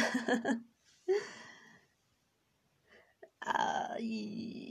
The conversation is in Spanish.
Ay.